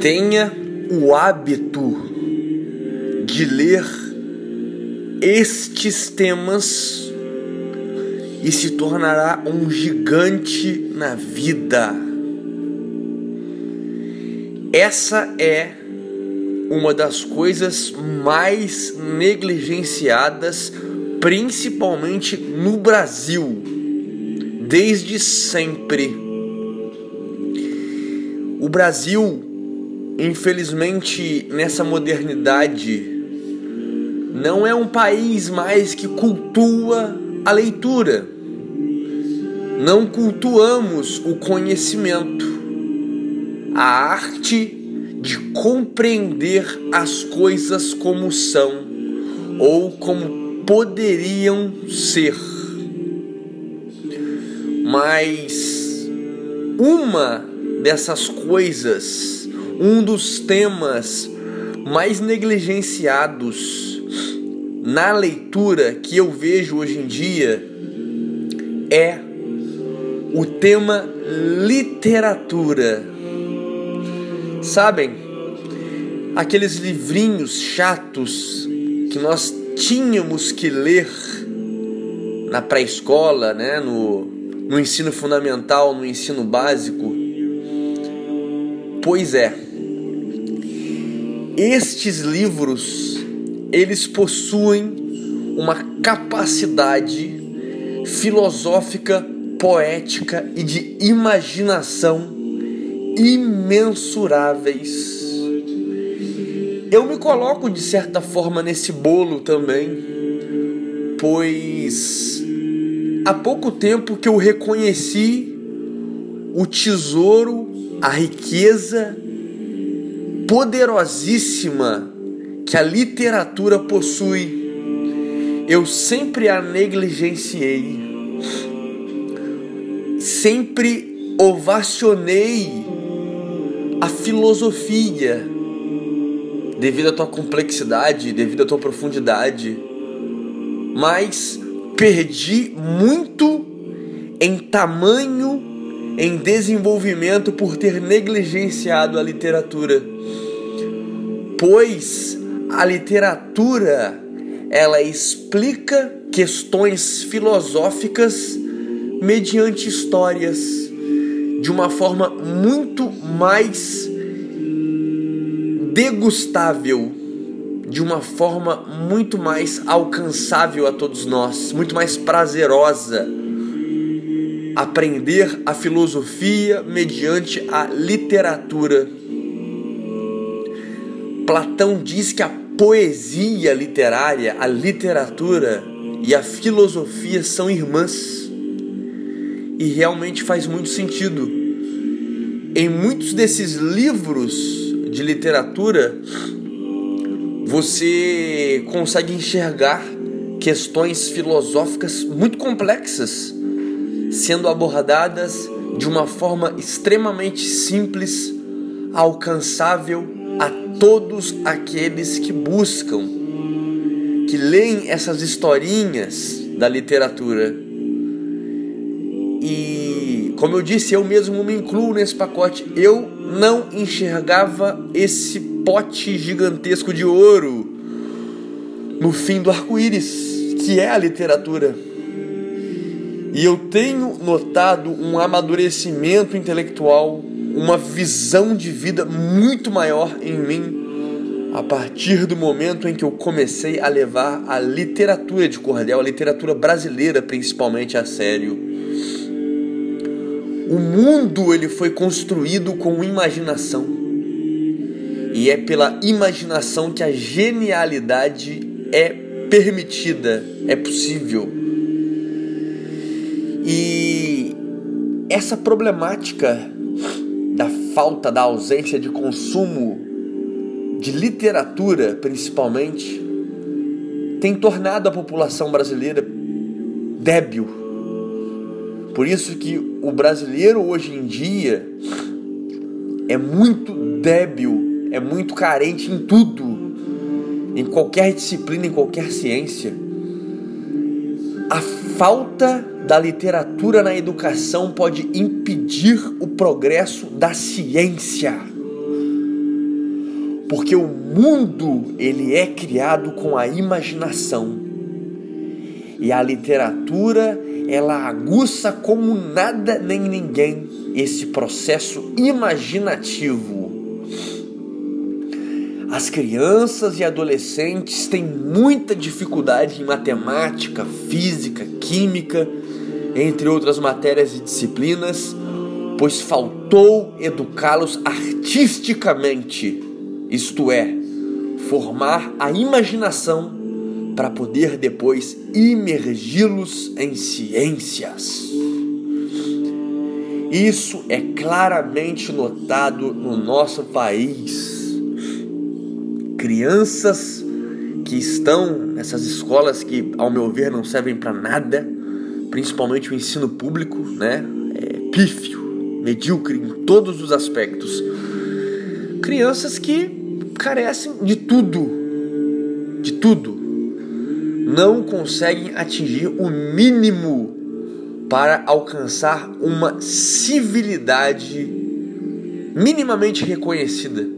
Tenha o hábito de ler estes temas e se tornará um gigante na vida. Essa é uma das coisas mais negligenciadas, principalmente no Brasil, desde sempre. O Brasil, infelizmente, nessa modernidade, não é um país mais que cultua a leitura. Não cultuamos o conhecimento, a arte de compreender as coisas como são ou como poderiam ser. Mas uma dessas coisas, um dos temas mais negligenciados na leitura que eu vejo hoje em dia é o tema literatura. Sabem, aqueles livrinhos chatos que nós tínhamos que ler na pré-escola, né, no, no ensino fundamental, no ensino básico. Pois é, estes livros eles possuem uma capacidade filosófica, poética e de imaginação imensuráveis. Eu me coloco de certa forma nesse bolo também, pois há pouco tempo que eu reconheci o tesouro, a riqueza poderosíssima que a literatura possui. Eu sempre a negligenciei, sempre ovacionei a filosofia, devido à tua complexidade, devido à tua profundidade, mas perdi muito em tamanho, em desenvolvimento por ter negligenciado a literatura. Pois a literatura ela explica questões filosóficas mediante histórias de uma forma muito mais degustável, de uma forma muito mais alcançável a todos nós, muito mais prazerosa. Aprender a filosofia mediante a literatura. Platão diz que a poesia literária, a literatura e a filosofia são irmãs e realmente faz muito sentido. Em muitos desses livros de literatura, você consegue enxergar questões filosóficas muito complexas sendo abordadas de uma forma extremamente simples, alcançável a todos aqueles que buscam, que leem essas historinhas da literatura e como eu disse, eu mesmo me incluo nesse pacote. Eu não enxergava esse pote gigantesco de ouro no fim do arco-íris, que é a literatura. E eu tenho notado um amadurecimento intelectual, uma visão de vida muito maior em mim a partir do momento em que eu comecei a levar a literatura de cordel, a literatura brasileira principalmente a sério. O mundo ele foi construído com imaginação. E é pela imaginação que a genialidade é permitida, é possível. E essa problemática da falta, da ausência de consumo de literatura, principalmente, tem tornado a população brasileira débil por isso que o brasileiro hoje em dia é muito débil, é muito carente em tudo, em qualquer disciplina, em qualquer ciência. A falta da literatura na educação pode impedir o progresso da ciência. Porque o mundo ele é criado com a imaginação. E a literatura ela aguça como nada nem ninguém esse processo imaginativo. As crianças e adolescentes têm muita dificuldade em matemática, física, química, entre outras matérias e disciplinas, pois faltou educá-los artisticamente, isto é, formar a imaginação para poder depois imergi-los em ciências. Isso é claramente notado no nosso país. Crianças que estão nessas escolas que, ao meu ver, não servem para nada, principalmente o ensino público, né? É pífio, medíocre em todos os aspectos. Crianças que carecem de tudo, de tudo. Não conseguem atingir o mínimo para alcançar uma civilidade minimamente reconhecida.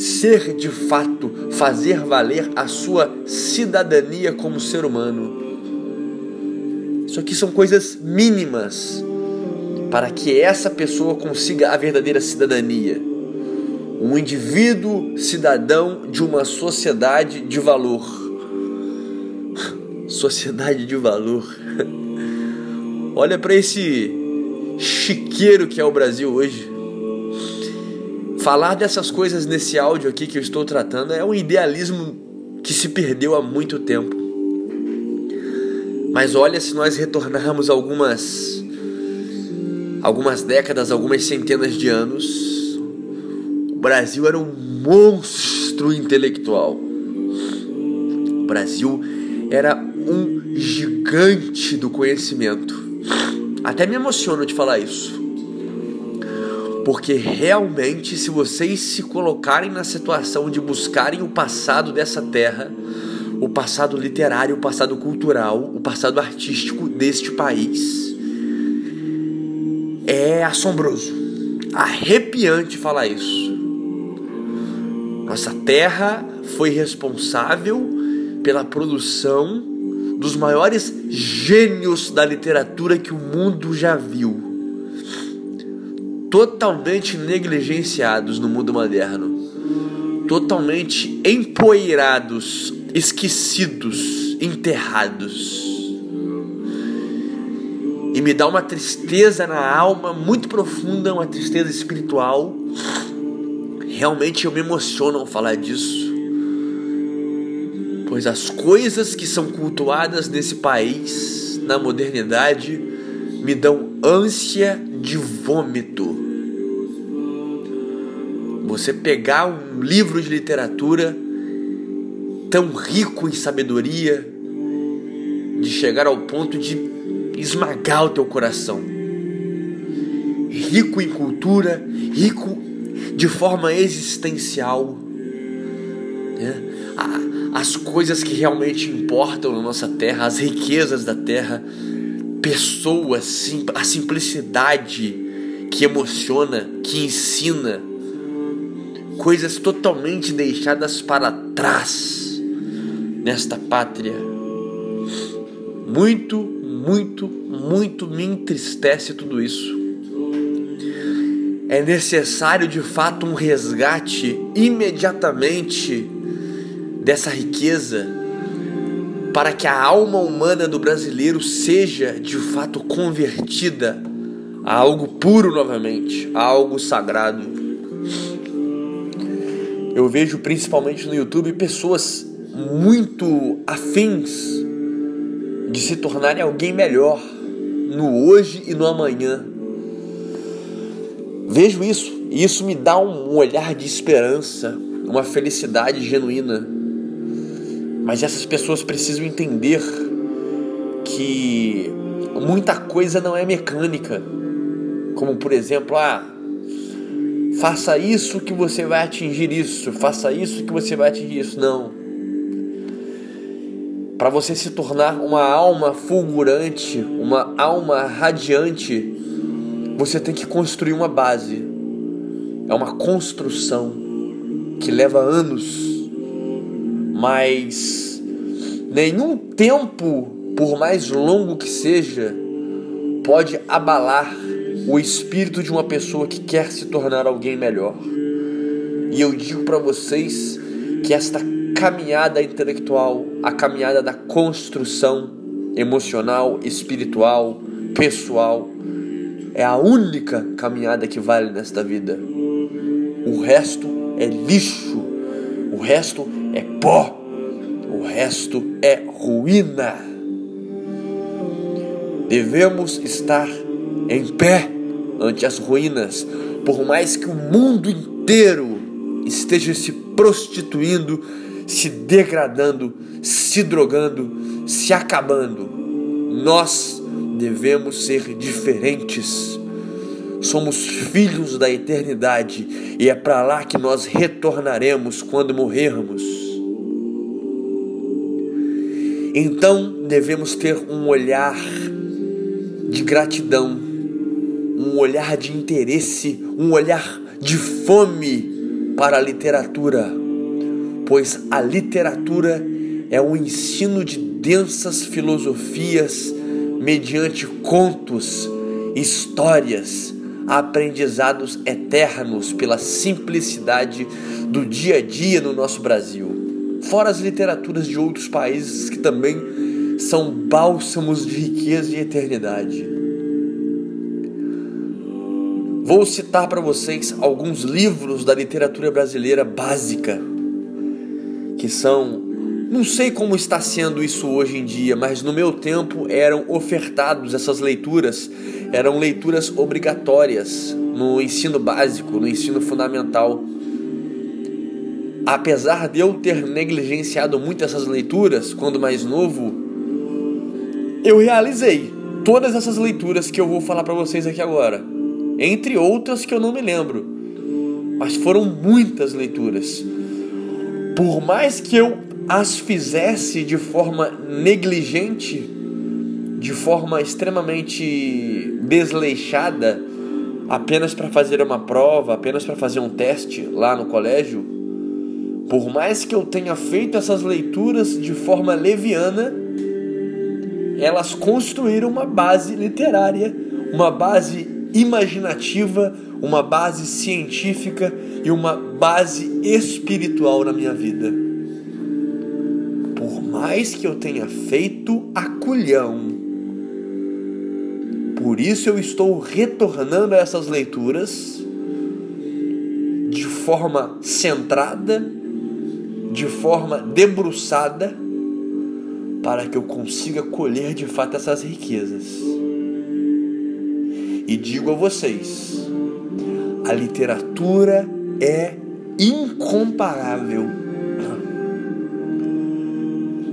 Ser de fato, fazer valer a sua cidadania como ser humano. Isso aqui são coisas mínimas para que essa pessoa consiga a verdadeira cidadania. Um indivíduo cidadão de uma sociedade de valor. Sociedade de valor. Olha para esse chiqueiro que é o Brasil hoje. Falar dessas coisas nesse áudio aqui que eu estou tratando é um idealismo que se perdeu há muito tempo. Mas olha se nós retornarmos algumas algumas décadas, algumas centenas de anos, o Brasil era um monstro intelectual. O Brasil era um gigante do conhecimento. Até me emociono de falar isso. Porque realmente, se vocês se colocarem na situação de buscarem o passado dessa terra, o passado literário, o passado cultural, o passado artístico deste país, é assombroso, arrepiante falar isso. Nossa terra foi responsável pela produção dos maiores gênios da literatura que o mundo já viu. Totalmente negligenciados no mundo moderno. Totalmente empoeirados, esquecidos, enterrados. E me dá uma tristeza na alma muito profunda, uma tristeza espiritual. Realmente eu me emociono ao falar disso pois as coisas que são cultuadas nesse país, na modernidade, me dão ânsia de vômito. Você pegar um livro de literatura tão rico em sabedoria, de chegar ao ponto de esmagar o teu coração. Rico em cultura, rico de forma existencial. Né? as coisas que realmente importam na nossa terra, as riquezas da terra, pessoas, a simplicidade que emociona, que ensina, coisas totalmente deixadas para trás nesta pátria. Muito, muito, muito me entristece tudo isso. É necessário de fato um resgate imediatamente dessa riqueza para que a alma humana do brasileiro seja de fato convertida a algo puro novamente, a algo sagrado. Eu vejo principalmente no YouTube pessoas muito afins de se tornarem alguém melhor no hoje e no amanhã. Vejo isso e isso me dá um olhar de esperança, uma felicidade genuína. Mas essas pessoas precisam entender que muita coisa não é mecânica. Como por exemplo, ah, faça isso que você vai atingir isso, faça isso que você vai atingir isso. Não. Para você se tornar uma alma fulgurante, uma alma radiante, você tem que construir uma base. É uma construção. que leva anos, mas nenhum tempo, por mais longo que seja, pode abalar o espírito de uma pessoa que quer se tornar alguém melhor. E eu digo para vocês que esta caminhada intelectual, a caminhada da construção emocional, espiritual, pessoal, é a única caminhada que vale nesta vida. O resto é lixo, o resto é pó, o resto é ruína. Devemos estar em pé ante as ruínas, por mais que o mundo inteiro esteja se prostituindo, se degradando, se drogando, se acabando. Nós devemos ser diferentes. Somos filhos da eternidade e é para lá que nós retornaremos quando morrermos. Então devemos ter um olhar de gratidão, um olhar de interesse, um olhar de fome para a literatura, pois a literatura é o ensino de densas filosofias mediante contos, histórias, aprendizados eternos pela simplicidade do dia a dia no nosso Brasil. Fora as literaturas de outros países que também são bálsamos de riqueza e eternidade. Vou citar para vocês alguns livros da literatura brasileira básica, que são não sei como está sendo isso hoje em dia, mas no meu tempo eram ofertados essas leituras, eram leituras obrigatórias no ensino básico, no ensino fundamental. Apesar de eu ter negligenciado muito essas leituras quando mais novo, eu realizei todas essas leituras que eu vou falar para vocês aqui agora, entre outras que eu não me lembro, mas foram muitas leituras. Por mais que eu as fizesse de forma negligente, de forma extremamente desleixada, apenas para fazer uma prova, apenas para fazer um teste lá no colégio, por mais que eu tenha feito essas leituras de forma leviana, elas construíram uma base literária, uma base imaginativa, uma base científica e uma base espiritual na minha vida mais que eu tenha feito a culhão. Por isso eu estou retornando a essas leituras de forma centrada, de forma debruçada, para que eu consiga colher de fato essas riquezas. E digo a vocês, a literatura é incomparável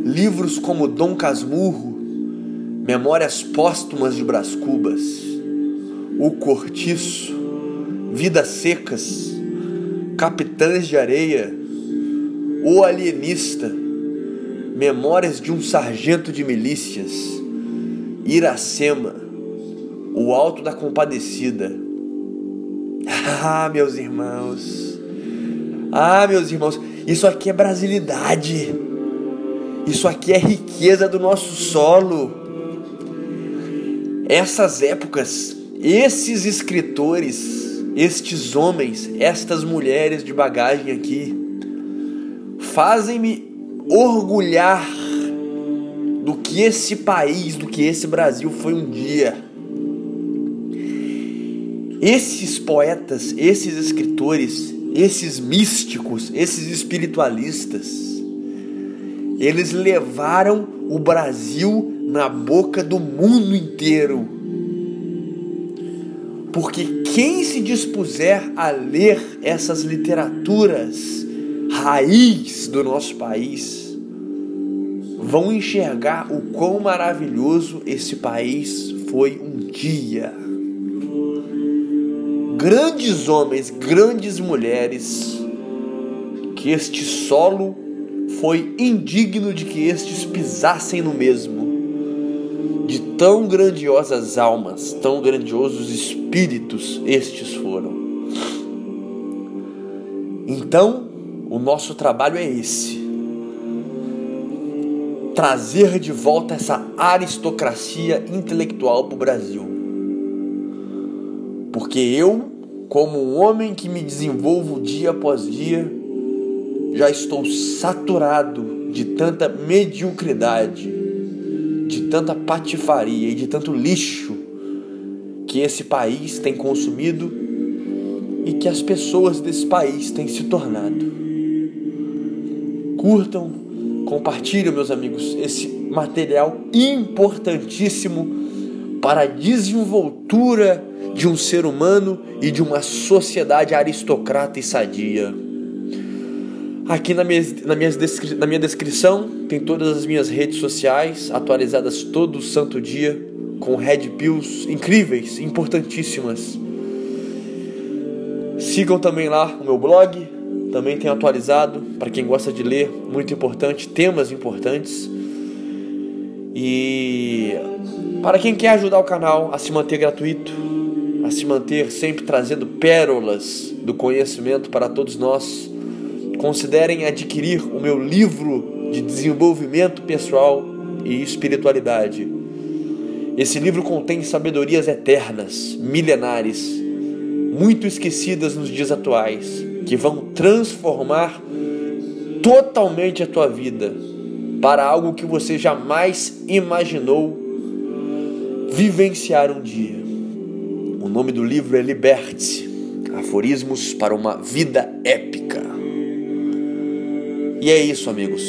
Livros como Dom Casmurro, Memórias Póstumas de Brás Cubas, O Cortiço, Vidas Secas, Capitães de Areia, O Alienista, Memórias de um Sargento de Milícias, Iracema, O Alto da Compadecida. Ah, meus irmãos, ah, meus irmãos, isso aqui é brasilidade. Isso aqui é riqueza do nosso solo. Essas épocas, esses escritores, estes homens, estas mulheres de bagagem aqui, fazem-me orgulhar do que esse país, do que esse Brasil foi um dia. Esses poetas, esses escritores, esses místicos, esses espiritualistas, eles levaram o Brasil na boca do mundo inteiro. Porque quem se dispuser a ler essas literaturas raiz do nosso país vão enxergar o quão maravilhoso esse país foi um dia. Grandes homens, grandes mulheres que este solo foi indigno de que estes pisassem no mesmo. De tão grandiosas almas, tão grandiosos espíritos estes foram. Então, o nosso trabalho é esse: trazer de volta essa aristocracia intelectual para o Brasil. Porque eu, como um homem que me desenvolvo dia após dia, já estou saturado de tanta mediocridade, de tanta patifaria e de tanto lixo que esse país tem consumido e que as pessoas desse país têm se tornado. Curtam, compartilhem, meus amigos, esse material importantíssimo para a desenvoltura de um ser humano e de uma sociedade aristocrata e sadia. Aqui na minha, na, minha na minha descrição tem todas as minhas redes sociais atualizadas todo santo dia com red pills incríveis, importantíssimas. Sigam também lá o meu blog, também tem atualizado para quem gosta de ler, muito importante, temas importantes. E para quem quer ajudar o canal a se manter gratuito, a se manter sempre trazendo pérolas do conhecimento para todos nós, considerem adquirir o meu livro de desenvolvimento pessoal e espiritualidade. Esse livro contém sabedorias eternas, milenares, muito esquecidas nos dias atuais, que vão transformar totalmente a tua vida para algo que você jamais imaginou vivenciar um dia. O nome do livro é Liberte-se Aforismos para uma Vida Épica. E é isso, amigos.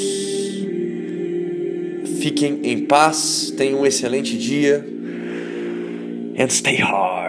Fiquem em paz, tenham um excelente dia. And stay hard.